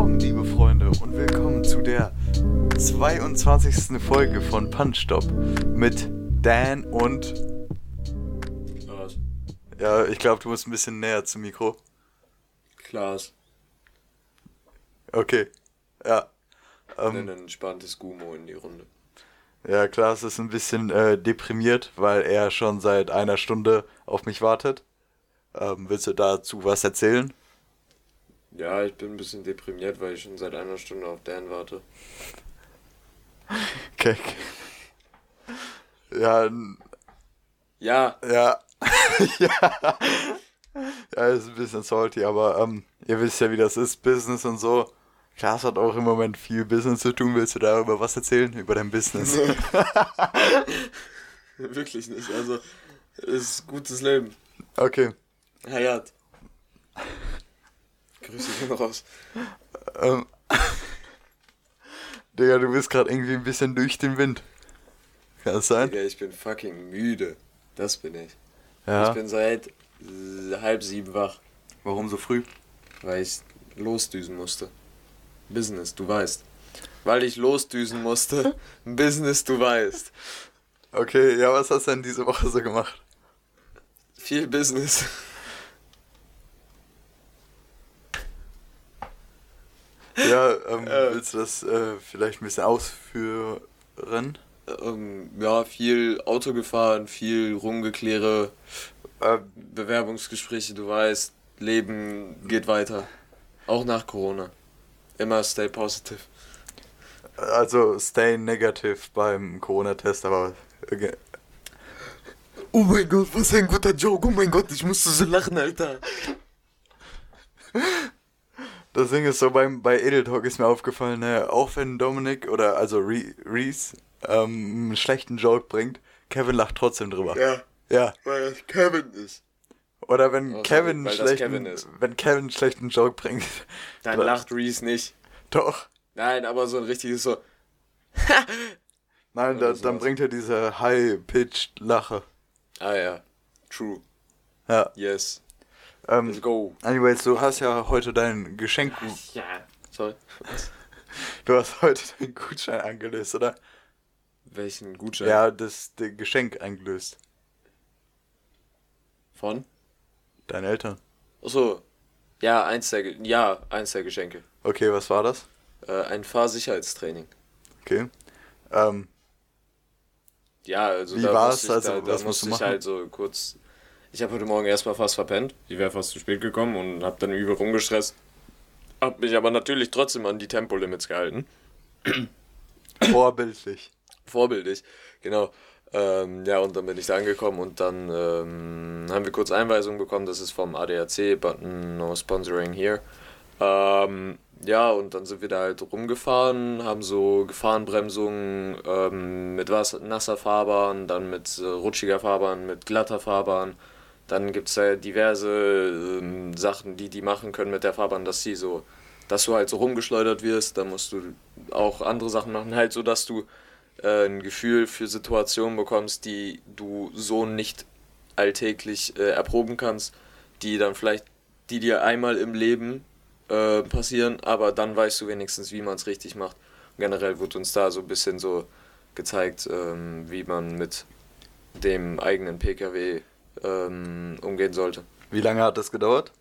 Morgen, liebe Freunde, und willkommen zu der 22. Folge von Punch Stop mit Dan und. Klaas. Ja, ich glaube, du musst ein bisschen näher zum Mikro. Klaas. Okay. Ja. Ähm, Ähm, ein entspanntes Gumo in die Runde. ja, Klaas ist ein bisschen äh, deprimiert, weil er schon seit einer Stunde auf mich wartet. Ähm, willst du dazu was erzählen? Ja, ich bin ein bisschen deprimiert, weil ich schon seit einer Stunde auf Dan warte. Okay. Ja, Ja, ja. ja. Ja, ist ein bisschen salty, aber ähm, ihr wisst ja, wie das ist, Business und so. Klaas hat auch im Moment viel Business zu tun. Willst du darüber was erzählen? Über dein Business? wirklich nicht. Also, es ist gutes Leben. Okay. Hayat. Grüße gehen raus. Ähm. Digga, du bist gerade irgendwie ein bisschen durch den Wind. Kann das sein? Digga, ich bin fucking müde. Das bin ich. Ja. Ich bin seit halb sieben wach, Warum so früh? weil ich losdüsen musste. Business, du weißt. Weil ich losdüsen musste. Business, du weißt. Okay, ja, was hast du denn diese Woche so gemacht? Viel Business. Ja, ähm, Äh. willst du das äh, vielleicht ein bisschen ausführen? Ähm, ja, viel Auto gefahren, viel rumgekläre, Äh, Bewerbungsgespräche, du weißt, Leben geht weiter. Auch nach Corona. Immer stay positive. also, stay negative beim Corona-Test, aber. Okay. Oh mein Gott, was ein guter Joke. Oh mein Gott, ich musste so lachen, Alter. Das Ding ist so, beim, bei Edel Talk ist mir aufgefallen, ne, auch wenn Dominik oder also Re Reese ähm, einen schlechten Joke bringt, Kevin lacht trotzdem drüber. Ja, Ja. weil das Kevin ist. Oder wenn Also, Kevin das schlechten, Kevin wenn Kevin einen schlechten Joke bringt. Dann lacht Reese nicht. Doch. Nein, aber so ein richtiges so. Nein, da, dann bringt er diese high-pitched Lache. Ah ja, true. Ja. Yes. Ähm, Let's go. anyways, du hast ja heute dein Geschenk, Ja. Sorry. du hast heute deinen Gutschein angelöst, oder? Welchen Gutschein? Ja, das, das Geschenk eingelöst. Von? Deine Eltern. Achso. Ja, eins der, ja, eins der Geschenke. Okay, was war das? Äh, ein Fahrsicherheitstraining. Okay. Ähm, Ja, also Wie da war's? ich, Also, da, da was musst musste du ich machen? halt so kurz. Ich habe heute Morgen erstmal fast verpennt. Ich wäre fast zu spät gekommen und habe dann übel rumgestresst. Hab mich aber natürlich trotzdem an die Tempolimits gehalten. vorbildlich. Vorbildlich, genau. Ähm, ja, und dann bin ich da angekommen und dann ähm, haben wir kurz Einweisung bekommen, das ist vom ADAC, but no sponsoring here. Ähm, ja, und dann sind wir da halt rumgefahren, haben so Gefahrenbremsungen ähm, mit was, nasser Fahrbahn, dann mit äh, rutschiger Fahrbahn, mit glatter Fahrbahn. Dann gibt es da diverse ähm, Sachen, die die machen können mit der Fahrbahn, dass sie so, dass du halt so rumgeschleudert wirst. Dann musst du auch andere Sachen machen, halt so, dass du äh, ein Gefühl für Situationen bekommst, die du so nicht alltäglich äh, erproben kannst, die dann vielleicht, die dir einmal im Leben äh, passieren, aber dann weißt du wenigstens, wie man es richtig macht. Und generell wird uns da so ein bisschen so gezeigt, ähm, wie man mit dem eigenen PKW ähm, umgehen sollte. Wie lange hat das gedauert?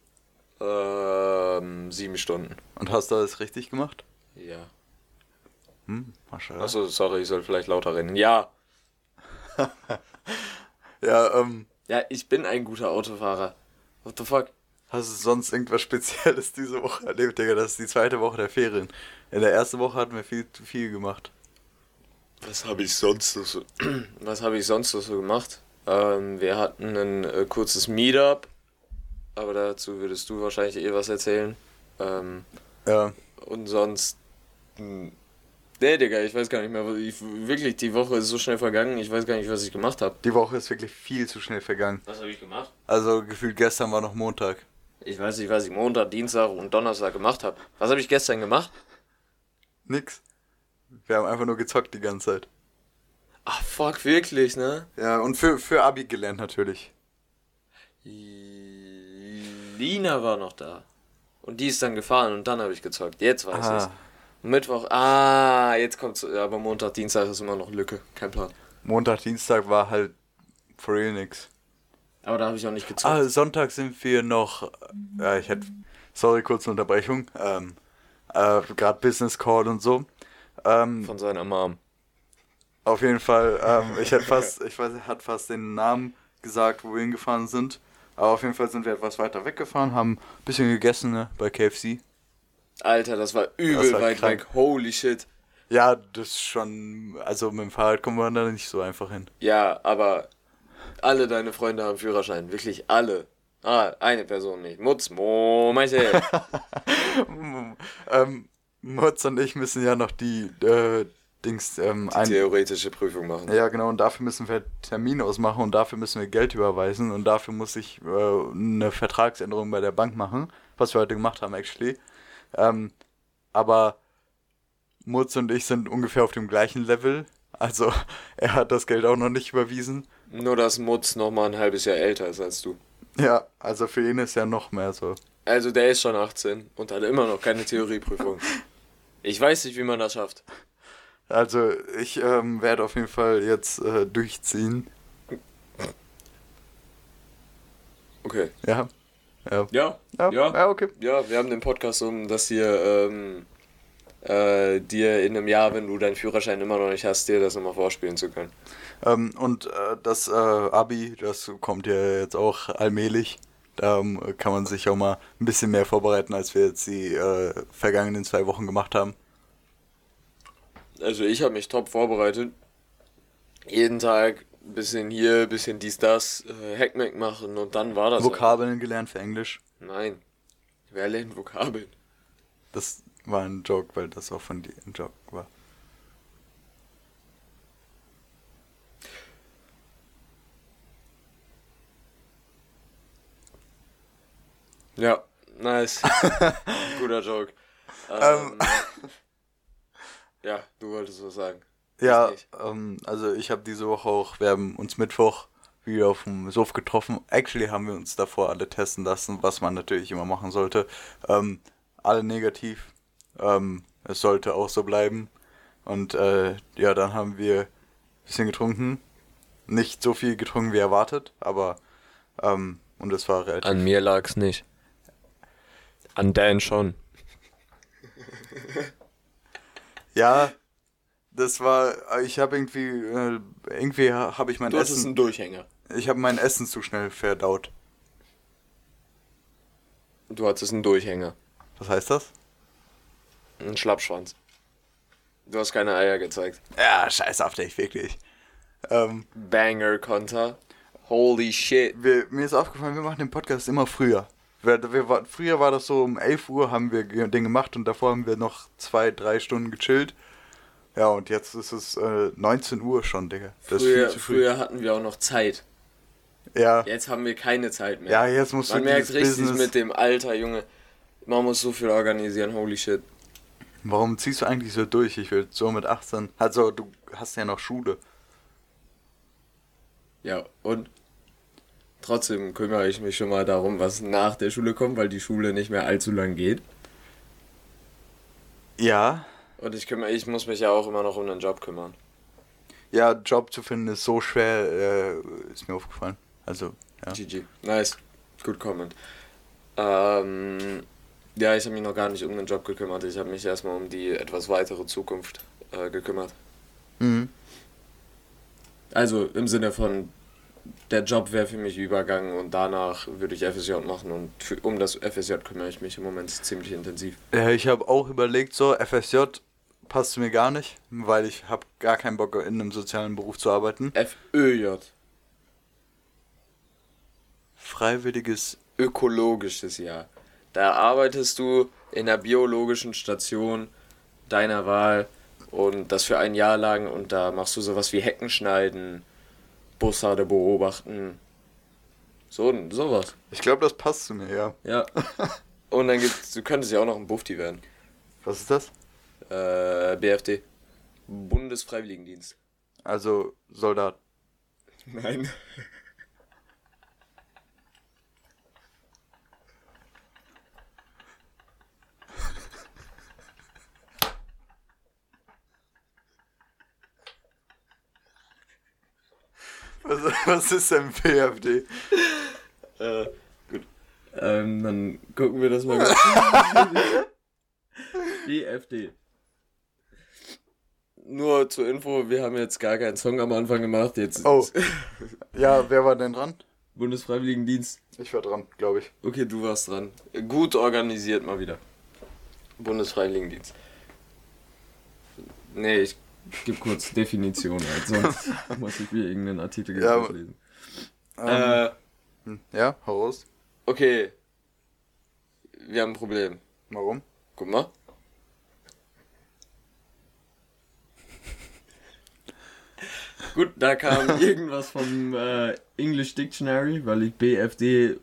Ähm, sieben Stunden. Und hast du alles richtig gemacht? Ja. Hm, Maschallah. Achso, sorry, ich soll vielleicht lauter reden. Ja. Ja, ähm, Ja, ich bin ein guter Autofahrer. What the fuck? hast du sonst irgendwas Spezielles diese Woche erlebt, Digga? Das ist die zweite Woche der Ferien. In der ersten Woche hatten wir viel zu viel gemacht. Was habe ich sonst so? Was habe ich sonst noch so gemacht? Ähm, wir hatten ein äh, kurzes Meetup, aber dazu würdest du wahrscheinlich eh was erzählen. Ähm, Ja, und sonst. hm, Nee, Digga, ich weiß gar nicht mehr. was Ich, wirklich, die Woche ist so schnell vergangen, ich weiß gar nicht, was ich gemacht habe. die Woche ist wirklich viel zu schnell vergangen. Was habe ich gemacht? Also gefühlt gestern war noch Montag. Ich weiß nicht, was ich Montag, Dienstag und Donnerstag gemacht habe. Was habe ich gestern gemacht? Nix. Wir haben einfach nur gezockt die ganze Zeit. Ach, fuck, wirklich, ne? Ja, und für, für Abi gelernt natürlich. Lina war noch da. Und die ist dann gefahren und dann habe ich gezockt. Jetzt weiß Ah. ich's. Mittwoch, ah, jetzt kommt's. Aber Montag, Dienstag ist immer noch Lücke. Kein Plan. Montag, Dienstag war halt for real nix. Aber da habe ich auch nicht gezockt. Ah, Sonntag sind wir noch. Ja, ich hätte. Sorry, kurze Unterbrechung. Ähm, äh, Gerade Business Call und so. Ähm, Von seiner Mom. Auf jeden Fall, ähm, ich hätte fast, ich weiß, hat fast den Namen gesagt, wo wir hingefahren sind. Aber auf jeden Fall sind wir etwas weiter weggefahren, haben ein bisschen gegessen ne, bei KFC. Alter, das war übel Das war weit krank. weg. Holy shit. Ja, das ist schon. Also mit dem Fahrrad kommen wir da nicht so einfach hin. Ja, aber alle deine Freunde haben Führerschein. Wirklich alle. Ah, eine Person nicht. Mutz, Mo, Michael. ähm, Mutz und ich müssen ja noch die äh, Dings ähm, ein, Theoretische Prüfung machen. Ja, genau, und dafür müssen wir Termin ausmachen und dafür müssen wir Geld überweisen und dafür muss ich äh, eine Vertragsänderung bei der Bank machen, was wir heute gemacht haben, actually. Ähm, aber Mutz und ich sind ungefähr auf dem gleichen Level. Also, er hat das Geld auch noch nicht überwiesen. Nur, dass Mutz noch mal ein halbes Jahr älter ist als du. Ja, also für ihn ist ja noch mehr so. Also, der ist schon 18 und hat immer noch keine Theorieprüfung. Ich weiß nicht, wie man das schafft. Also, ich ähm, werde auf jeden Fall jetzt äh, durchziehen. Okay. Ja. Ja. Ja, Ja, ja. ja okay. Ja, wir haben den Podcast um, dass hier ähm, äh, dir in einem Jahr, wenn du deinen Führerschein immer noch nicht hast, dir das nochmal vorspielen zu können. Ähm, und äh, das äh, Abi, das kommt ja jetzt auch allmählich. Da ähm, kann man sich auch mal ein bisschen mehr vorbereiten, als wir jetzt die äh, vergangenen zwei Wochen gemacht haben. Also ich habe mich top vorbereitet. Jeden Tag ein bisschen hier, ein bisschen dies, das, äh, Hackmack machen und dann war das. Vokabeln gelernt für Englisch. Nein. Wer lernt Vokabeln? Das war ein Joke, weil das auch von dir ein Joke war. Ja, nice. Guter Joke. Ähm, ja, du wolltest was sagen. Ja, Ich ähm, also ich habe diese Woche auch, wir haben uns Mittwoch wieder auf dem Sof getroffen. Actually haben wir uns davor alle testen lassen, was man natürlich immer machen sollte. Ähm, alle negativ. Ähm, es sollte auch so bleiben. Und äh, ja, dann haben wir ein bisschen getrunken. Nicht so viel getrunken wie erwartet, aber ähm, und es war relativ. An mir lag's nicht. An Dan schon. ja, das war. Ich habe irgendwie, äh, irgendwie habe ich mein Du Essen. einen Durchhänger. Ich habe mein Essen zu schnell verdaut. Du hattest einen Durchhänger. Was heißt das? Einen Schlappschwanz. Du hast keine Eier gezeigt. Ja, scheiß auf dich, wirklich. Ähm, Banger-Konter. Holy shit. wir, mir ist aufgefallen, wir machen den Podcast immer früher. Wir, wir, war- früher war das so, um 11 Uhr haben wir den gemacht und davor haben wir noch zwei, drei Stunden gechillt. Ja, und jetzt ist es äh, 19 Uhr schon, Digga. Das Früher, ist viel zu früh. früher hatten wir auch noch Zeit. Ja, Jetzt haben wir keine Zeit mehr. ja, jetzt musst Man du merkt richtig Business... mit dem Alter, Junge. Man muss so viel organisieren, holy shit. Warum ziehst du eigentlich so durch? Ich will so mit 18... Also, du hast ja noch Schule. Ja, und trotzdem kümmere ich mich schon mal darum, was nach der Schule kommt, weil die Schule nicht mehr allzu lang geht. Ja, Und ich kümmere, ich muss mich ja auch immer noch um den Job kümmern. ja, Job zu finden ist so schwer, äh, ist mir aufgefallen. Also, ja. GG. Nice. Good comment. Ähm, ja, ich habe mich noch gar nicht um den Job gekümmert. Ich habe mich erstmal um die etwas weitere Zukunft äh, gekümmert. Mhm. Also im Sinne von, der Job wäre für mich Übergang und danach würde ich FSJ machen und für, um das FSJ kümmere ich mich im Moment ziemlich intensiv. Ja, ich habe auch überlegt, so FSJ passt mir gar nicht, weil ich habe gar keinen Bock in einem sozialen Beruf zu arbeiten. FÖJ, Freiwilliges, ökologisches Jahr. Da arbeitest du in der biologischen Station deiner Wahl und das für ein Jahr lang und da machst du sowas wie Hecken schneiden, Bussarde beobachten, so sowas. ich glaube, das passt zu mir, ja. Ja. Und dann gibt's, du könntest ja auch noch ein Bufti werden. Was ist das? Äh, BFD. Bundesfreiwilligendienst. Also Soldat. Nein. Was, was ist denn BFD? Äh, gut. Ähm, dann gucken wir das mal kurz. BFD. Nur zur Info, wir haben jetzt gar keinen Song am Anfang gemacht. Jetzt Oh. Ja, wer war denn dran? Bundesfreiwilligendienst. Ich war dran, glaube ich. Okay, du warst dran. Gut organisiert mal wieder. Bundesfreiwilligendienst. Nee, ich gebe kurz Definition, halt, sonst muss ich mir irgendeinen Artikel Ja, durchlesen. Ähm, Äh, ja, hau raus. okay. Wir haben ein Problem. Warum? Guck mal. Gut, da kam irgendwas vom äh, English Dictionary, weil ich BFD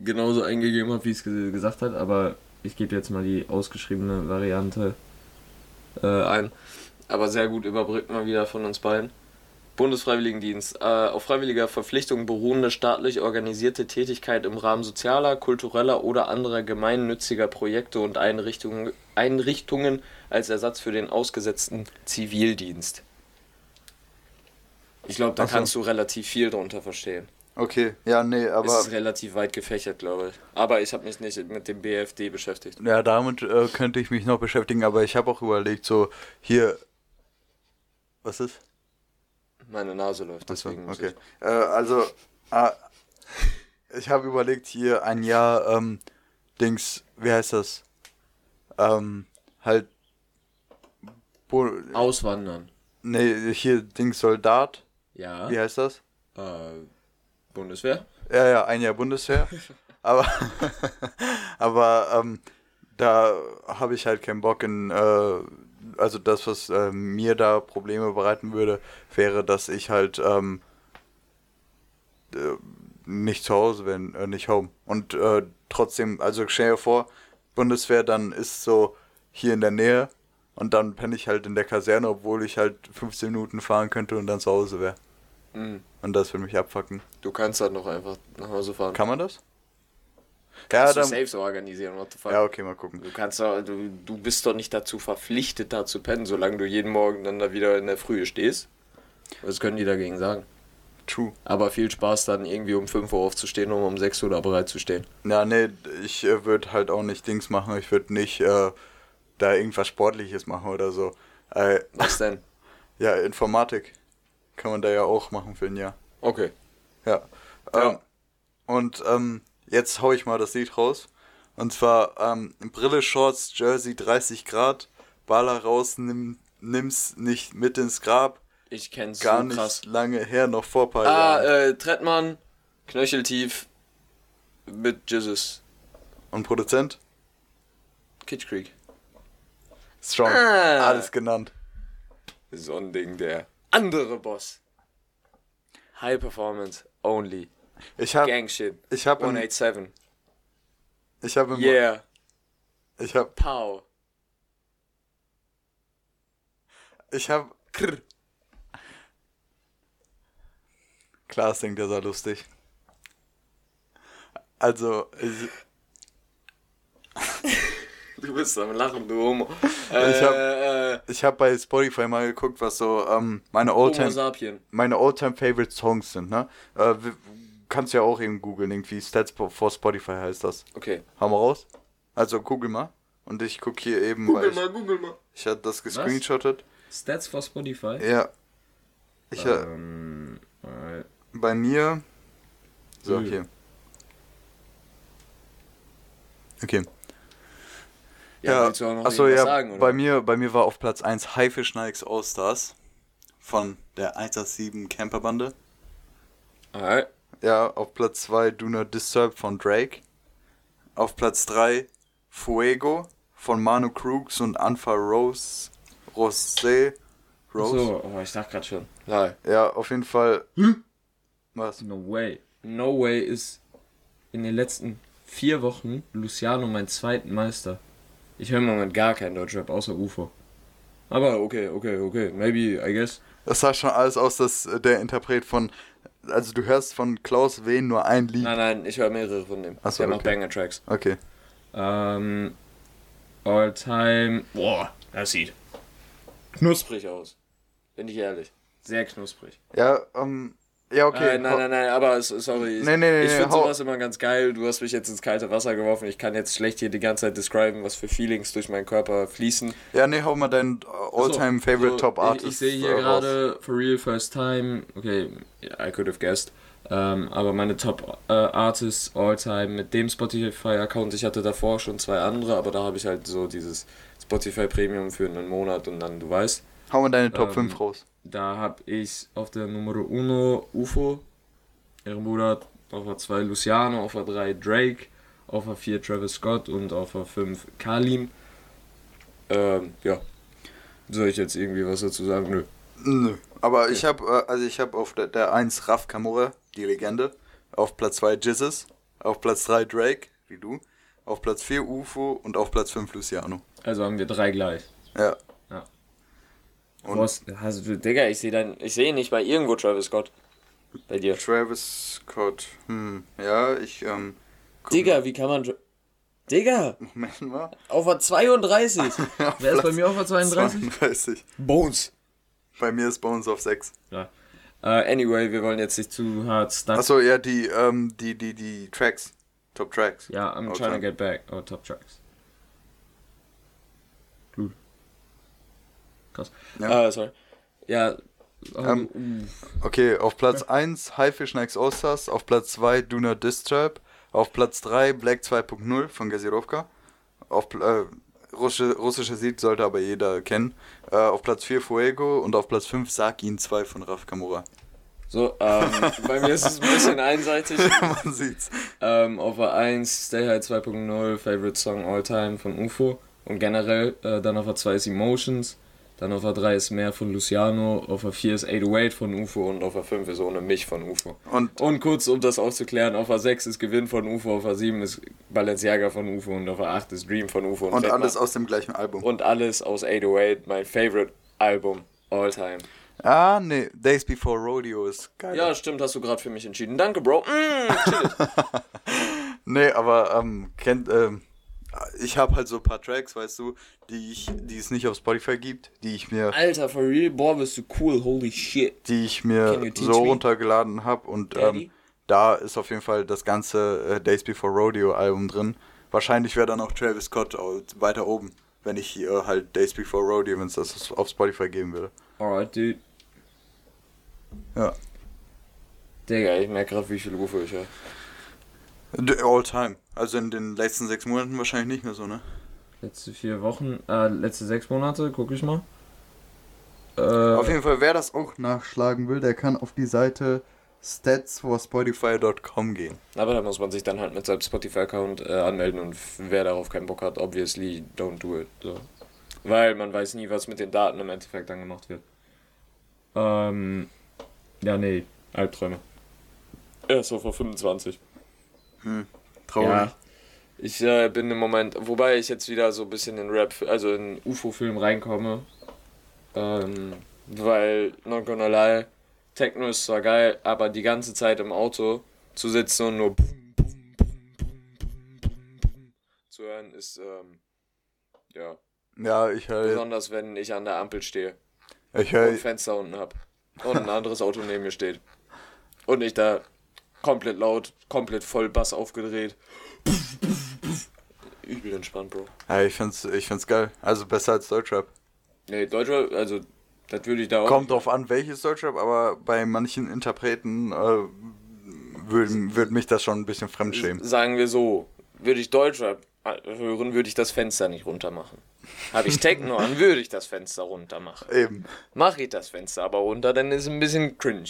genauso eingegeben habe, wie es ge gesagt hat, aber ich gebe jetzt mal die ausgeschriebene Variante äh, ein. Aber sehr gut überbrückt mal wieder von uns beiden. Bundesfreiwilligendienst. Äh, auf freiwilliger Verpflichtung beruhende staatlich organisierte Tätigkeit im Rahmen sozialer, kultureller oder anderer gemeinnütziger Projekte und Einrichtungen, Einrichtungen als Ersatz für den ausgesetzten Zivildienst. Ich glaube, da so. kannst du relativ viel drunter verstehen. Okay, ja, nee, es aber ist relativ weit gefächert, glaube ich. Aber ich habe mich nicht mit dem BFD beschäftigt. ja, damit äh, könnte ich mich noch beschäftigen, aber ich habe auch überlegt, so hier. Was ist? Meine Nase läuft, Achso, deswegen muss okay. Äh, also, äh, ich habe überlegt, hier ein Jahr, ähm, Dings, wie heißt das? Ähm, halt. Bo ich auswandern. nee, hier Dings Soldat. Ja. Wie heißt das? Äh, Bundeswehr? Ja, ja, ein Jahr Bundeswehr. aber aber ähm, da habe ich halt keinen Bock in, äh, also das, was äh, mir da Probleme bereiten würde, wäre, dass ich halt ähm, äh, nicht zu Hause bin, äh, nicht home. Und äh, trotzdem, also stell dir vor, Bundeswehr dann ist so hier in der Nähe und dann penne ich halt in der Kaserne, obwohl ich halt 15 Minuten fahren könnte und dann zu Hause wäre. Mhm. Und das würde mich abfacken. Du kannst dann noch einfach nach Hause fahren. Kann man das? Ja, Kannst du so organisieren, what the fuck. ja, okay, mal gucken. Du kannst doch, du, du bist doch nicht dazu verpflichtet, da zu pennen, solange du jeden Morgen dann da wieder in der Frühe stehst. Was können die dagegen sagen? True. Aber viel Spaß dann irgendwie um 5 Uhr aufzustehen, um um 6 Uhr da bereit zu stehen. Ja, nee, ich äh, würde halt auch nicht Dings machen. Ich würde nicht äh, da irgendwas Sportliches machen oder so. Äh, Was denn? ja, Informatik kann man da ja auch machen für ein Jahr. Okay. Ja. Ja. Ähm, und ähm, jetzt hau ich mal das Lied raus. Und zwar ähm, Brille, Shorts, Jersey, 30 Grad, Baller raus, nimm, nimm's nicht mit ins Grab. Ich kenn's Gar so nicht krass. lange her, noch vor paar Ah, Jahren. äh, Trettmann, Knöcheltief mit Jesus. Und Produzent? Kitsch Creek. Strong. Ah. Alles genannt. So ein Ding, der andere Boss. High Performance only. Ich hab, Gang shit. ich hab im, 187. ich hab im, Yeah. ich hab, Pow. ich hab, Krr. klar, es klingt ja sehr lustig. Also, ich, Du bist am Lachen, du Homo. Ich Äh, hab- äh, ich habe bei Spotify mal geguckt, was so ähm, meine Oldtime, meine Oldtime Favorite Songs sind, ne? Äh, kannst ja auch eben googeln, irgendwie Stats for Spotify heißt das. Okay. Hau mal raus. Also google mal. Und ich guck hier eben, weil ich, google mal. ich hatte das gescreenshottet. Stats for Spotify. Ja. Ich, äh, Ähm, äh, bei mir. So, hier. Okay. ja, willst du auch noch achso, ja, sagen, oder? bei mir, bei mir war auf Platz 1 Haifisch Nikes All-Stars von der 187 Camperbande. Alright. Ja, auf Platz 2 Do Not Disturb von Drake. Auf Platz 3 Fuego von Manu Crooks und Anfa Rose. Rosé. Rose. So, oh, ich dachte gerade schon. Nein. Ja, auf jeden Fall. Was? No way. No way ist in den letzten vier Wochen Luciano mein zweiten Meister. Ich höre im Moment gar keinen Deutschrap außer UFO. Aber okay, okay, okay. Maybe, I guess. Das sah schon alles aus, dass der Interpret von. Also, du hörst von Klaus Wehn nur ein Lied. Nein, nein, ich höre mehrere von dem. Ach so, Der macht okay. Banger-Tracks. Okay. Ähm, all time. Boah, das sieht knusprig aus. Bin ich ehrlich. Sehr knusprig. Ja, ähm, Ja, okay. Äh, nein, nein, nein, aber sorry. Nee, nee, nee, ich finde sowas immer ganz geil. Du hast mich jetzt ins kalte Wasser geworfen. Ich kann jetzt schlecht hier die ganze Zeit describen, was für Feelings durch meinen Körper fließen. Ja, nee, hau mal deinen all-time favorite So, Top ich- Artist. Ich, sehe hier äh, gerade For Real First Time. Okay, I could have guessed. Ähm, aber meine Top äh, Artists all time mit dem Spotify-Account. Ich hatte davor schon zwei andere, aber da habe ich halt so dieses Spotify Premium für einen Monat und dann, du weißt. Hau mal deine Top Ähm, 5 raus. Da habe ich auf der Nummer 1 UFO, Ehrenbruder, auf der 2 Luciano, auf der 3 Drake, auf der 4 Travis Scott und auf der 5 Kalim. Ähm, ja. Soll ich jetzt irgendwie was dazu sagen? Nö. Nö. Aber ich habe äh, also ich habe auf der, der 1 Raf Kamura, die Legende, auf Platz 2 Jizzes, auf Platz 3 Drake, wie du, auf Platz 4 UFO und auf Platz 5 Luciano. Also haben wir drei gleich. Ja. Und? Hast du, Digga, ich sehe dann, ich sehe nicht bei irgendwo Travis Scott. Bei dir. Travis Scott. Hm, ja, ich ähm Digga, wie kann man. Digga, mal. Moment mal. auf der 32. Wer ist bei mir auf der 32? 32. Bones. Bei mir ist Bones auf 6. Ja. Äh, anyway, wir wollen jetzt nicht zu hart stuck. Achso, ja, die, ähm, die, die, die Tracks. Top Tracks. Ja, I'm All trying to get back. Oh, Top Tracks. Krass. Ja. Äh, sorry. Ja. Ähm, ähm, Okay, auf Platz 1 Haifisch Nikes Allstars, auf Platz 2 Do Not Disturb, auf Platz 3 Black 2.0 von Gazirovka, auf äh, russische, russische Lied sollte aber jeder kennen, äh, auf Platz 4 Fuego und auf Platz 5 Sag ihn 2 von Raf Kamura. so, ähm, bei mir ist es ein bisschen einseitig. Man sieht's. Ähm, auf der 1 Stay High 2.0, Favorite Song All Time von UFO. Und generell, äh, dann auf der 2 ist Emotions. Dann auf der 3 ist Mehr von Luciano. Auf der 4 ist 808 von UFO. Und auf der 5 ist Ohne mich von UFO. Und Und kurz, um das aufzuklären, auf der 6 ist Gewinn von UFO. Auf der 7 ist Balenciaga von UFO. Und auf der 8 ist Dream von UFO. Und Fett alles aus dem gleichen Album. Und alles aus 808, mein Favorite Album All Time. Ah, nee, Days Before Rodeo ist geil. Ja, stimmt, hast du gerade für mich entschieden. Danke, Bro. Mm. Nee, aber ähm, kennt, ähm, ich habe halt so ein paar Tracks, weißt du, die ich, die es nicht auf Spotify gibt, die ich mir, Alter, for real, boah, bist du cool, holy shit. die ich mir so me? runtergeladen habe und ähm, da ist auf jeden Fall das ganze äh, Days Before Rodeo Album drin. Wahrscheinlich wäre dann auch Travis Scott weiter oben, wenn ich hier halt Days Before Rodeo, wenn es das auf Spotify geben würde. Alright, dude. Ja. Digga, ich merke gerade, wie viel Rufe ich. D- All time. Also in den letzten sechs Monaten wahrscheinlich nicht mehr so, ne? Letzte vier Wochen, äh, letzte sechs Monate, guck ich mal. Äh, Auf jeden Fall, wer das auch nachschlagen will, der kann auf die Seite statsforspotify.com gehen. aber da muss man sich dann halt mit seinem Spotify-Account äh, anmelden und wer darauf keinen Bock hat, obviously don't do it. So. Weil man weiß nie, was mit den Daten im Endeffekt dann gemacht wird. Ähm, ja, nee, Albträume. Erst so vor 25. Traurig. Ja. Ich äh, bin im Moment, wobei ich jetzt wieder so ein bisschen in Rap, also in UFO-Film reinkomme. Ähm, weil, not gonna lie, Techno ist zwar geil, aber die ganze Zeit im Auto zu sitzen und nur bum, bum, bum, zu hören, ist, ähm, ja, Ja, ich höre besonders wenn ich an der Ampel stehe ich und hör, ein Fenster unten hab und ein anderes Auto neben mir steht. Und ich da komplett laut, komplett voll Bass aufgedreht. Übel entspannt, Bro. ja, ich find's, ich find's geil. Also besser als Deutschrap. Nee, Deutscher, also, das würde ich da auch. Kommt drauf an, welches Deutschrap, aber bei manchen Interpreten äh, würde würd mich das schon ein bisschen fremdschämen. Sagen wir so, würde ich Deutschrap hören, würde ich das Fenster nicht runter machen. Habe ich Techno an, würde ich das Fenster runter machen. Eben. Mache ich das Fenster aber runter, dann ist es ein bisschen cringe.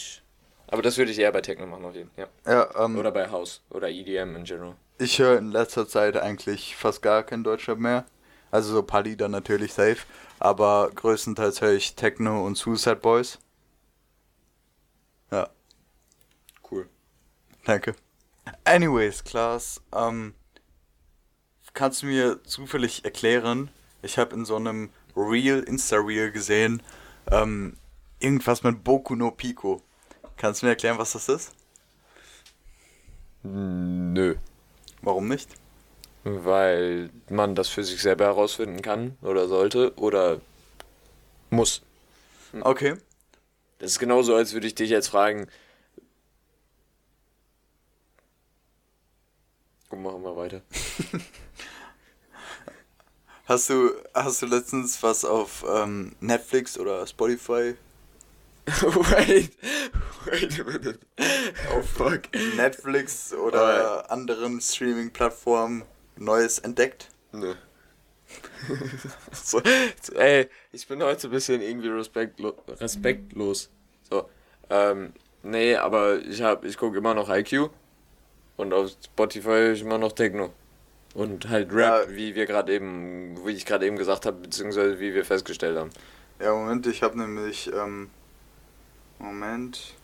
Aber das würde ich eher bei Techno machen, auf jeden Fall. Ja. Ja, ähm, Oder bei House oder EDM in general. ich höre in letzter Zeit eigentlich fast gar kein Deutschrap mehr. Also so ein paar Lieder natürlich safe, aber größtenteils höre ich Techno und Suicide Boys. Ja, Cool. danke. Anyways, Klaas, ähm, kannst du mir zufällig erklären, ich habe in so einem Reel, Insta-Reel gesehen, ähm, irgendwas mit Boku no Pico. Kannst du mir erklären, was das ist? Nö. Warum nicht? Weil man das für sich selber herausfinden kann oder sollte oder muss. Hm. Okay. Das ist genauso, als würde ich dich jetzt fragen. Komm, machen wir weiter. hast, du, hast du letztens was auf ähm, Netflix oder Spotify? wait, wait a minute. Oh. Netflix oder anderen Streaming-Plattformen Neues entdeckt? Nö. so, so, ey, ich bin heute ein bisschen irgendwie respektlo respektlos. So, ähm, nee, aber ich hab, ich gucke immer noch IQ und auf Spotify höre ich immer noch Techno. Und halt Rap, Ja. wie wir gerade eben, wie ich gerade eben gesagt habe, beziehungsweise wie wir festgestellt haben. Ja, Moment, ich habe nämlich, ähm, Moment.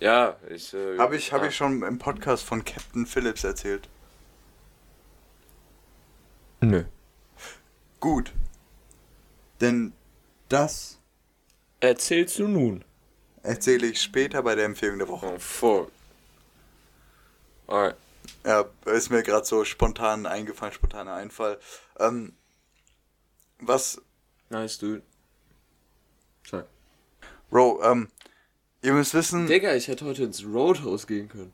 Ja, ich. Äh, Habe ich, hab ah. ich schon im Podcast von Captain Phillips erzählt? Nö. Gut. Denn das Erzählst du nun? erzähle ich später bei der Empfehlung der Woche. Oh, fuck. Alright. Ja, ist mir gerade so spontan eingefallen, spontaner Einfall. Ähm, was, Nice, dude. Sag. Bro, ähm, ihr müsst wissen, Digga, ich hätte heute ins Roadhouse gehen können.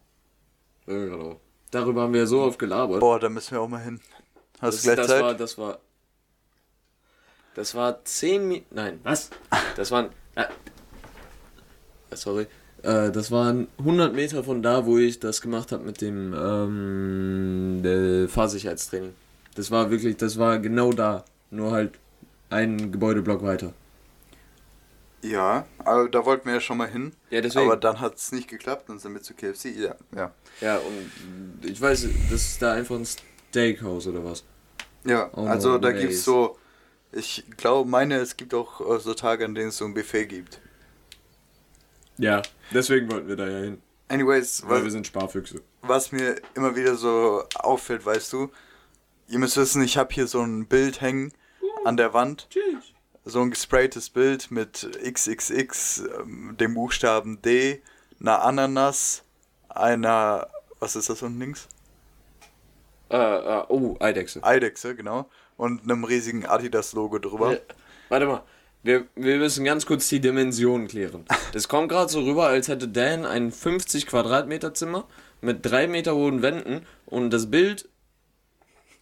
Ja, genau. Darüber haben wir so oft gelabert. boah, da müssen wir auch mal hin. Hast das, du gleich das Zeit? war, das war. Das war 10 Minuten. Nein, was? Das waren. Äh, sorry. Äh, das waren 100 Meter von da, wo ich das gemacht habe mit dem ähm, der Fahrsicherheitstraining. Das war wirklich, das war genau da. Nur halt ein Gebäudeblock weiter. Ja, aber da wollten wir ja schon mal hin. Ja, deswegen. Aber dann hat es nicht geklappt, dann sind wir zu KFC. Ja, ja. Ja, und ich weiß, das ist da einfach ein Steakhouse oder was? Ja, Oh, also da nice. gibt's so, ich glaube, meine, es gibt auch äh, so Tage, an denen es so ein Buffet gibt. Ja, deswegen wollten wir da ja hin. Anyways, Weil was, wir sind Sparfüchse. was mir immer wieder so auffällt, weißt du, ihr müsst wissen, ich habe hier so ein Bild hängen an der Wand, Tschüss. So ein gespraytes Bild mit XXX, ähm, dem Buchstaben D, einer Ananas, einer, was ist das unten links? Äh, äh, oh, Eidechse. Eidechse, genau, und einem riesigen Adidas-Logo drüber. Ja, Warte mal. Wir, wir müssen ganz kurz die Dimensionen klären. Das kommt gerade so rüber, als hätte Dan ein 50 Quadratmeter Zimmer mit 3 Meter hohen Wänden und das Bild,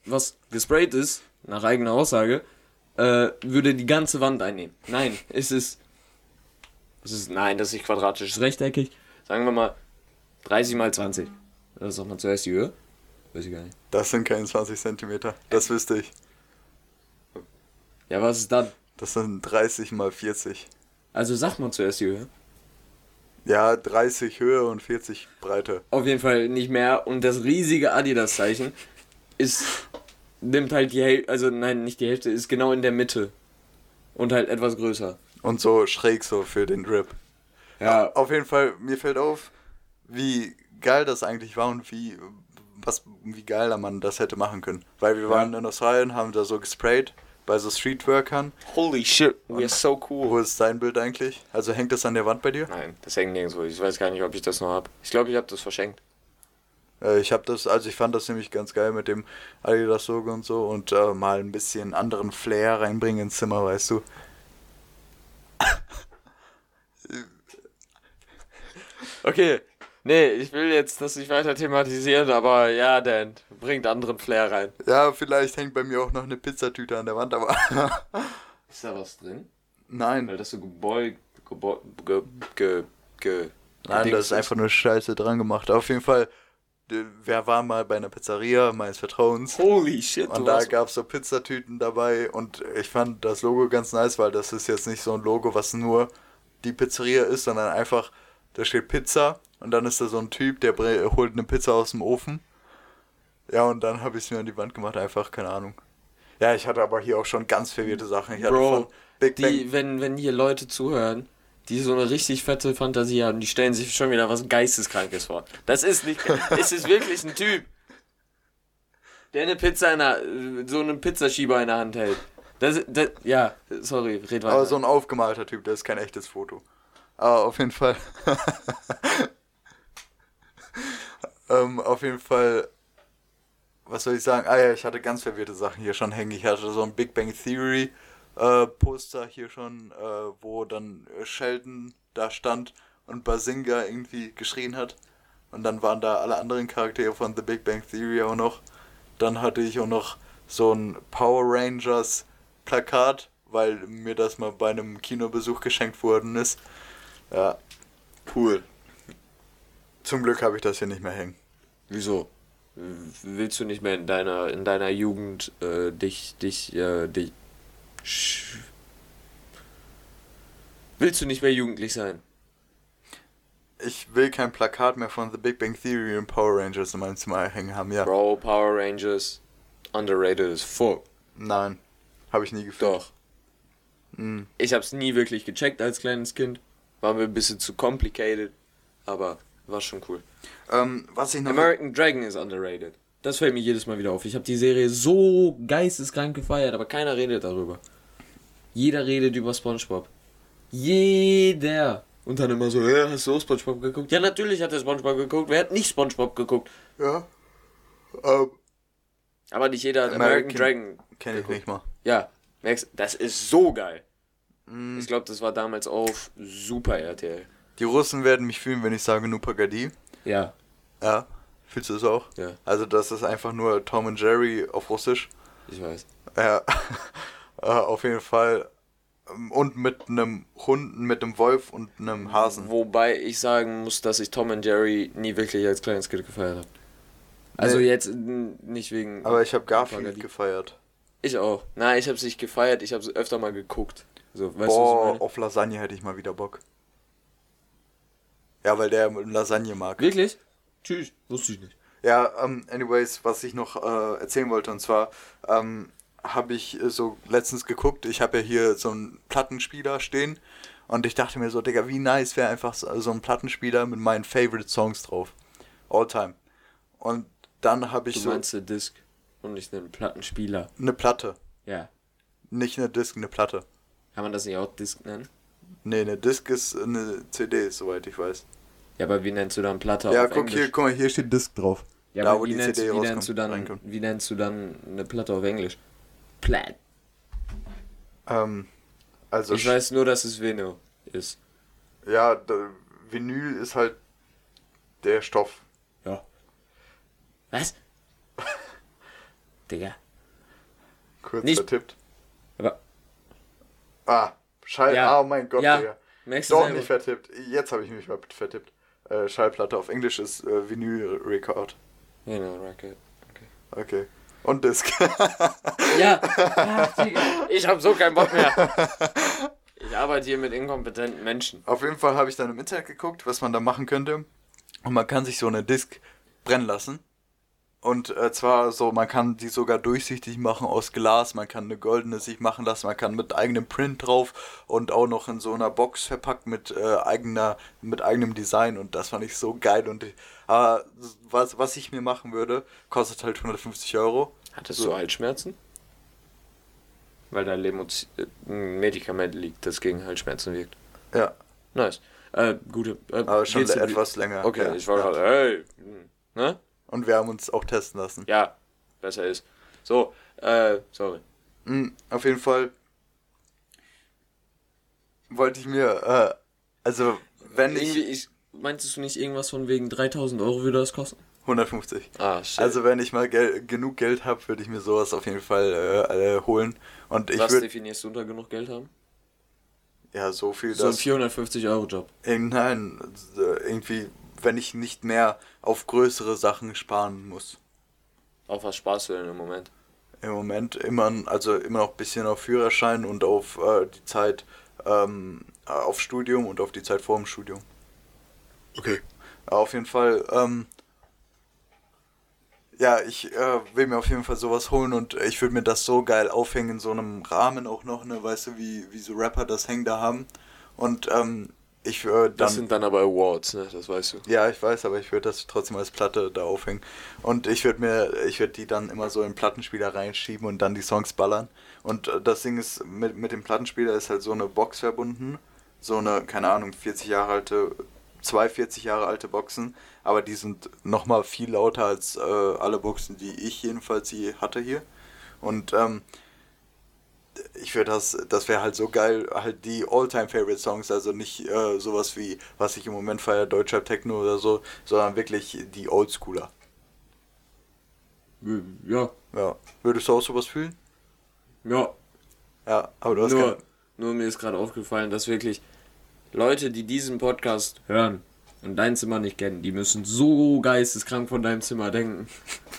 was gesprayt ist, nach eigener Aussage, äh, würde die ganze Wand einnehmen. Nein, es ist. Es ist. Nein, das ist nicht quadratisch, es ist rechteckig. Sagen wir mal 30 mal 20. Das sagt man zuerst die Höhe? Weiß ich gar nicht. Das sind keine 20 Zentimeter, das wüsste ich. Ja, was ist dann? Das sind 30 mal 40. Also sagt man zuerst die Höhe. Ja, 30 Höhe und 40 Breite. Auf jeden Fall nicht mehr. Und das riesige Adidas-Zeichen ist. Nimmt halt die Hälfte. Also nein, nicht die Hälfte, ist genau in der Mitte. Und halt etwas größer. Und so schräg so für den Drip. Ja. Auf jeden Fall, mir fällt auf, wie geil das eigentlich war und wie, was, wie geiler man das hätte machen können. Weil wir waren in Australien, haben da so gesprayt bei so Streetworkern. Holy shit, we are so cool. Wo ist dein Bild eigentlich? Also hängt das an der Wand bei dir? Nein, das hängt nirgendwo. Ich weiß gar nicht, ob ich das noch hab. Ich glaube, ich habe das verschenkt. Äh, ich habe das, also ich fand das nämlich ganz geil mit dem Adidas-Logo und so und äh, mal ein bisschen anderen Flair reinbringen ins Zimmer, weißt du. Okay. Nee, ich will jetzt das nicht weiter thematisieren, aber ja, Dan, bringt anderen Flair rein. Ja, vielleicht hängt bei mir auch noch eine Pizzatüte an der Wand, aber Ist da was drin? nein. Weil das so gebeugt, gebeugt, ge, ge, ge, Nein, das ist einfach nur Scheiße dran gemacht. Auf jeden Fall, wer war mal bei einer Pizzeria meines Vertrauens? Holy shit, Und da gab es so Pizzatüten dabei und ich fand das Logo ganz nice, weil das ist jetzt nicht so ein Logo, was nur die Pizzeria ist, sondern einfach, da steht Pizza und dann ist da so ein Typ, der holt eine Pizza aus dem Ofen. Ja, und dann habe ich es mir an die Wand gemacht, einfach, keine Ahnung. Ja, ich hatte aber hier auch schon ganz verwirrte Sachen. Ich hatte Bro, von Big Bang die, wenn, wenn hier Leute zuhören, die so eine richtig fette Fantasie haben, die stellen sich schon wieder was Geisteskrankes vor. Das ist nicht, es ist wirklich ein Typ, der eine Pizza in der, so einen Pizzaschieber in der Hand hält. Das, das, ja, sorry, red weiter. Aber so ein aufgemalter Typ, das ist kein echtes Foto. Aber auf jeden Fall. ähm, auf jeden Fall. Was soll ich sagen? Ah ja, ich hatte ganz verwirrte Sachen hier schon hängen. Ich hatte so ein Big Bang Theory äh, Poster hier schon, äh, wo dann äh, Sheldon da stand und Basinga irgendwie geschrien hat. Und dann waren da alle anderen Charaktere von The Big Bang Theory auch noch. Dann hatte ich auch noch so ein Power Rangers Plakat, weil mir das mal bei einem Kinobesuch geschenkt worden ist. Ja, Cool. zum Glück habe ich das hier nicht mehr hängen. Wieso? Willst du nicht mehr in deiner in deiner Jugend äh, dich dich äh, dich Willst du nicht mehr jugendlich sein? Ich will kein Plakat mehr von The Big Bang Theory und Power Rangers in meinem Zimmer hängen haben, ja. Bro, Power Rangers underrated as fuck. Nein, habe ich nie gefühlt. Doch. Hm. Ich hab's nie wirklich gecheckt als kleines Kind. War mir ein bisschen zu complicated, aber war schon cool. Ähm, was ich noch... American Dragon ist underrated. Das fällt mir jedes Mal wieder auf. Ich habe die Serie so geisteskrank gefeiert, aber keiner redet darüber. Jeder redet über SpongeBob. Jeder. Und dann immer so, ja, hast du auch SpongeBob geguckt? Ja, natürlich hat er SpongeBob geguckt. Wer hat nicht SpongeBob geguckt? Ja. Ähm, Aber nicht jeder hat American, Dragon. Kenne ich geguckt. nicht mal. Ja, merkst, das ist so geil. Mm, Ich glaube, das war damals auf Super RTL. Die Russen werden mich fühlen, wenn ich sage Nupagadi. Ja, Ja. Fühlst du es auch? ja, Also das ist einfach nur Tom und Jerry auf Russisch. ich weiß. Ja. äh, auf jeden Fall. Und mit einem Hund, mit einem Wolf und einem Hasen. Wobei ich sagen muss, dass ich Tom und Jerry nie wirklich als kleines Kind gefeiert habe. Also Nee. jetzt nicht wegen. Aber ich habe Garfield Nupagadi. gefeiert. Ich auch. Nein, ich habe es nicht gefeiert, ich habe es öfter mal geguckt. So, weißt Boah, auf Lasagne hätte ich mal wieder Bock. Ja, weil der Lasagne mag. Wirklich? Tschüss, wusste ich nicht. Ja, ähm, anyways, was ich noch äh, erzählen wollte, und zwar ähm, habe ich so letztens geguckt, ich habe ja hier so einen Plattenspieler stehen und ich dachte mir so, Digga, wie nice wäre einfach so, ein Plattenspieler mit meinen Favorite Songs drauf. All time. Und dann habe ich Du so meinst eine Disc und nicht einen Plattenspieler. eine Platte. Ja. Nicht eine Disc, eine Platte. Kann man das nicht auch Disc nennen? Nee, eine Disc ist eine CD, soweit ich weiß. Ja, aber wie nennst du dann Platte ja, auf guck Englisch? hier, guck mal, hier steht Disc drauf. Ja, da, aber wo wie, die nennst, wie, nennst du dann, reinkommt. wie nennst du dann eine Platte auf Englisch? Plat. Ähm, also, Ich weiß nur, dass es Vinyl ist. ja, da, Vinyl ist halt der Stoff. Ja. Was? Digga. Kurz Nicht- vertippt. Aber Ah, Schall. Ja. Oh mein Gott, Ja. Digga. merkst Doch nicht vertippt. Jetzt habe ich mich mal vertippt. Äh, Schallplatte auf Englisch ist äh, Vinyl Record. Vinyl Record. Okay. Und Disc. Ja. Ach. Ich hab so keinen Bock mehr. Ich arbeite hier mit inkompetenten Menschen. auf jeden Fall habe ich dann im Internet geguckt, was man da machen könnte. Und man kann sich so eine Disc brennen lassen. Und äh, zwar so, man kann die sogar durchsichtig machen aus Glas, man kann eine goldene sich machen lassen, man kann mit eigenem Print drauf und auch noch in so einer Box verpackt mit äh, eigener, mit eigenem Design und das fand ich so geil und aber was, was ich mir machen würde, kostet halt 150 Euro. Hattest So. du Halsschmerzen? Weil da Lemoz äh, ein Medikament liegt, das gegen Halsschmerzen wirkt. Ja, Nice. Äh, gute. Äh, aber schon etwas länger. Okay, ja, ich war ja. gerade, hey. hm, Ne? Und wir haben uns auch testen lassen. Ja, besser ist. So, äh, sorry. Mm, Auf jeden Fall wollte ich mir, äh, also wenn Irgendwie, ich ich. Meintest du nicht irgendwas von wegen 3000 Euro würde das kosten? 150. Ah, shit. Also wenn ich mal gel genug Geld habe, würde ich mir sowas auf jeden Fall äh, äh, holen. Und ich Was definierst du unter genug Geld haben? ja, so viel, So ein dass, 450 Euro Job. äh, nein, äh, irgendwie, wenn ich nicht mehr auf größere Sachen sparen muss. Auf was sparst du denn im Moment? Im Moment immer, also immer noch ein bisschen auf Führerschein und auf äh, die Zeit ähm, äh, auf Studium und auf die Zeit vor dem Studium. Okay. Auf jeden Fall, ähm, ja, ich äh, will mir auf jeden Fall sowas holen und ich würde mir das so geil aufhängen in so einem Rahmen auch noch, ne, weißt du, wie, wie so Rapper das hängen da haben. Und ähm, ich Das dann. sind dann aber Awards, ne? Das weißt du. Ja, ich weiß, aber ich würde das trotzdem als Platte da aufhängen. Und ich würde mir, ich würde die dann immer so in den Plattenspieler reinschieben und dann die Songs ballern. Und äh, das Ding ist, mit, mit dem Plattenspieler ist halt so eine Box verbunden. So eine, keine Ahnung, 40 Jahre alte, zwei 40 Jahre alte Boxen. Aber die sind nochmal viel lauter als äh, alle Boxen, die ich jedenfalls je hatte hier. Und ähm, ich würde das, das wäre halt so geil, halt die All-Time-Favorite-Songs, also nicht äh, sowas wie, was ich im Moment feiere, Deutscher Techno oder so, sondern wirklich die Oldschooler. Ja. Ja. Würdest du auch sowas fühlen? Ja. Ja, aber du hast Nur, nur mir ist gerade aufgefallen, dass wirklich Leute, die diesen Podcast hören und dein Zimmer nicht kennen, die müssen so geisteskrank von deinem Zimmer denken.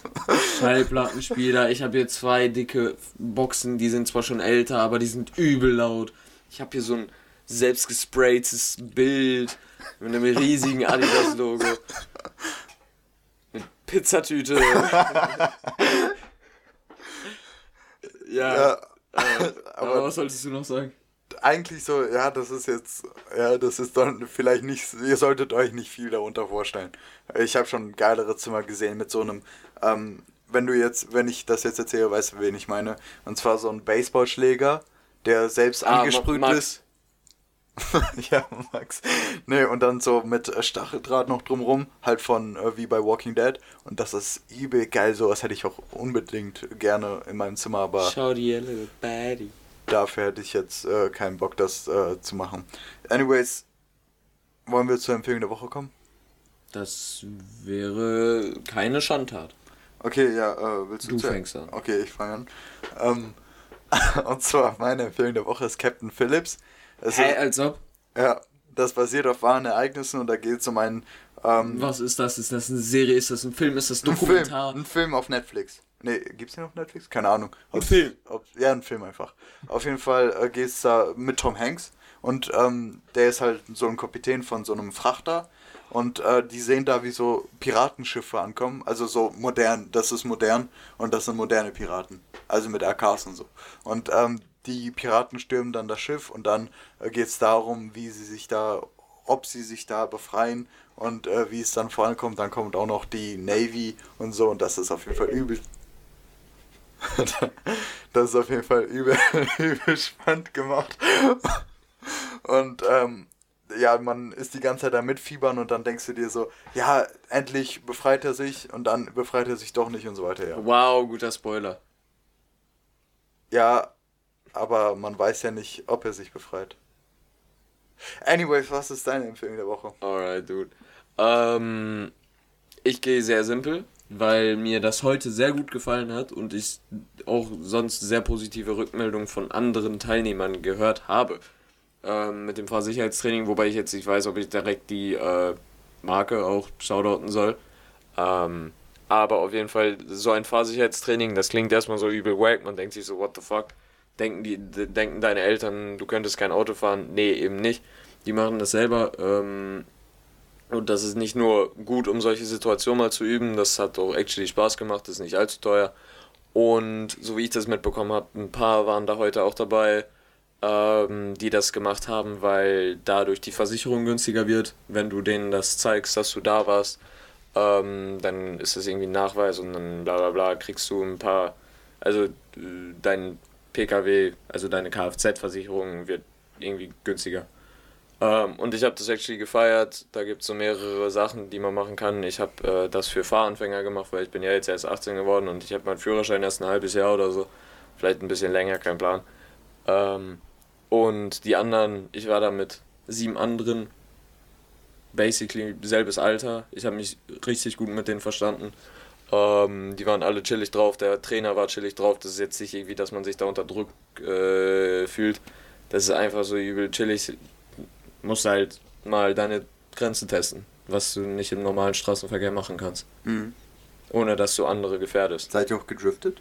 Schallplattenspieler, ich habe hier zwei dicke Boxen, die sind zwar schon älter, aber die sind übel laut. Ich habe hier so ein selbstgespraytes Bild mit einem riesigen Adidas-Logo. Mit Pizzatüte. ja. ja, äh, aber, aber- was solltest du noch sagen? Eigentlich so, ja, das ist jetzt, ja, das ist dann vielleicht nicht, ihr solltet euch nicht viel darunter vorstellen. Ich habe schon geilere Zimmer gesehen mit so einem, ähm, wenn du jetzt, wenn ich das jetzt erzähle, weißt du, wen ich meine. Und zwar so ein Baseballschläger, der selbst Ah, angesprüht Ma- Max. ist. ja, Max. Nee, und dann so mit Stacheldraht noch drumrum, halt von äh, wie bei Walking Dead. Und das ist übel geil, sowas hätte ich auch unbedingt gerne in meinem Zimmer, aber Schau die little baddie. Dafür hätte ich jetzt äh, keinen Bock, das äh, zu machen. Anyways, wollen wir zur Empfehlung der Woche kommen? Das wäre keine Schandtat. Okay, ja, äh, willst du Du fängst an. Okay, ich fange an. Ähm, und zwar meine Empfehlung der Woche ist Captain Phillips. Es Hä, ist, als ob? ja, das basiert auf wahren Ereignissen und da geht es um einen, ähm, Was ist das? Ist das eine Serie? Ist das ein Film? Ist das ein Film, Dokumentar? ein Film auf Netflix. Nee, gibt's den auf Netflix? Keine Ahnung. Ein Ob- Film. Ob, ja, ein Film einfach. Auf jeden Fall äh, geht es da mit Tom Hanks und ähm, der ist halt so ein Kapitän von so einem Frachter und äh, die sehen da, wie so Piratenschiffe ankommen. Also so modern, das ist modern und das sind moderne Piraten. Also mit AKs und so. Und ähm, die Piraten stürmen dann das Schiff und dann äh, geht es darum, wie sie sich da, ob sie sich da befreien und äh, wie es dann vorankommt. Dann kommt auch noch die Navy und so und das ist auf jeden Fall übel das ist auf jeden Fall übel, übel spannend gemacht. Und ähm, ja, man ist die ganze Zeit da mitfiebern und dann denkst du dir so, ja, endlich befreit er sich und dann befreit er sich doch nicht und so weiter, ja. Wow, guter Spoiler. Ja, aber man weiß ja nicht, ob er sich befreit. Anyways, was ist deine Empfehlung der Woche? Alright, dude. Ähm, ich gehe sehr simpel, weil mir das heute sehr gut gefallen hat und ich auch sonst sehr positive Rückmeldungen von anderen Teilnehmern gehört habe. Ähm, mit dem Fahrsicherheitstraining, wobei ich jetzt nicht weiß, ob ich direkt die äh, Marke auch shoutouten soll. Ähm, aber auf jeden Fall so ein Fahrsicherheitstraining, das klingt erstmal so übel wack, man denkt sich so, what the fuck? Denken, die, de- denken deine Eltern, du könntest kein Auto fahren? Nee, eben nicht. Die machen das selber. Ähm, und das ist nicht nur gut, um solche Situationen mal zu üben, das hat auch actually Spaß gemacht, ist nicht allzu teuer. Und so wie ich das mitbekommen habe, ein paar waren da heute auch dabei, ähm, die das gemacht haben, weil dadurch die Versicherung günstiger wird, wenn du denen das zeigst, dass du da warst. Ähm, dann ist das irgendwie ein Nachweis und dann bla bla bla kriegst du ein paar, also äh, dein PKW, also deine Kfz-Versicherung wird irgendwie günstiger. Ähm, und ich habe das actually gefeiert. Da gibt es so mehrere Sachen, die man machen kann. Ich habe äh, das für Fahranfänger gemacht, weil ich bin ja jetzt erst 18 geworden und ich habe meinen Führerschein erst ein halbes Jahr oder so. Vielleicht ein bisschen länger, kein Plan. Ähm, und die anderen, ich war da mit sieben anderen, basically selbes Alter. Ich habe mich richtig gut mit denen verstanden. Ähm, die waren alle chillig drauf, der Trainer war chillig drauf. Das ist jetzt nicht irgendwie, dass man sich da unter Druck äh, fühlt. Das ist einfach so übel chillig. Musst halt mal deine Grenzen testen, was du nicht im normalen Straßenverkehr machen kannst, Mhm. ohne dass du andere gefährdest. Seid ihr auch gedriftet?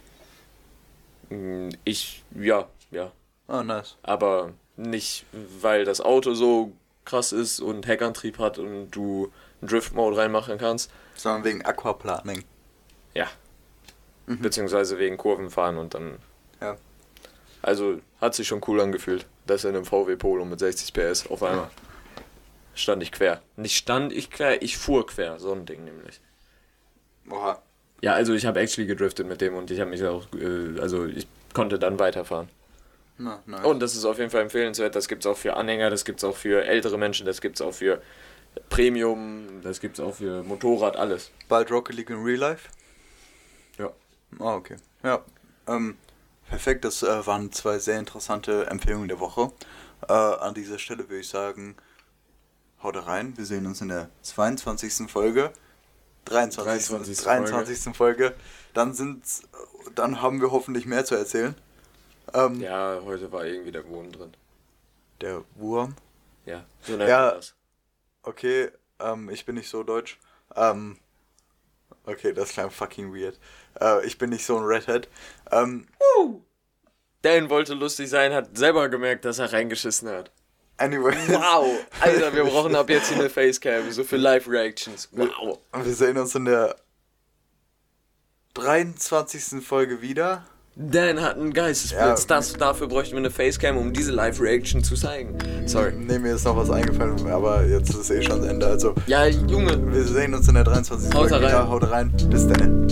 Mm, Ich, ja, ja. Ah, nice. aber nicht, weil das Auto so krass ist und Heckantrieb hat und du Drift-Mode reinmachen kannst. Sondern wegen Aquaplaning. Ja. Beziehungsweise wegen Kurvenfahren und dann. Ja. Also hat sich schon cool angefühlt. Das in einem VW Polo mit 60 PS auf einmal. Stand ich quer. Nicht stand ich quer, ich fuhr quer. So ein Ding nämlich. Oha. Ja, also ich habe actually gedriftet mit dem und ich habe mich auch, äh, also ich konnte dann weiterfahren. Na, nice. Und das ist auf jeden Fall empfehlenswert. Das gibt es auch für Anhänger, das gibt es auch für ältere Menschen, das gibt es auch für Premium, das gibt es auch für Motorrad, alles. Bald Rocket League in Real Life? Ja. Ah, okay. Ja. Ähm, Perfekt, das äh, waren zwei sehr interessante Empfehlungen der Woche. Äh, an dieser Stelle würde ich sagen, haut rein. Wir sehen uns in der 22. Folge. 23. 23. 23. Folge. Dann sind's, dann haben wir hoffentlich mehr zu erzählen. Ähm, Ja, heute war irgendwie der Wurm drin. Der Wurm. Ja, so nennt Ja. das. Okay, ähm, ich bin nicht so deutsch. Ähm, okay, das klang fucking weird. Äh, ich bin nicht so ein Redhead. Ähm, Dan wollte lustig sein, hat selber gemerkt, dass er reingeschissen hat. anyway. Wow, Alter, wir brauchen ab jetzt hier eine Facecam, so für Live-Reactions. Wow. Wir sehen uns in der 23. Folge wieder. Dan hat einen Geistesblitz. Ja. Das, dafür bräuchten wir eine Facecam, um diese Live-Reaction zu zeigen. Sorry. Nee, mir ist noch was eingefallen, aber jetzt ist eh schon das Ende. Also, Ja, Junge. wir sehen uns in der 23. Haut Folge rein. wieder. Haut rein. Bis dann.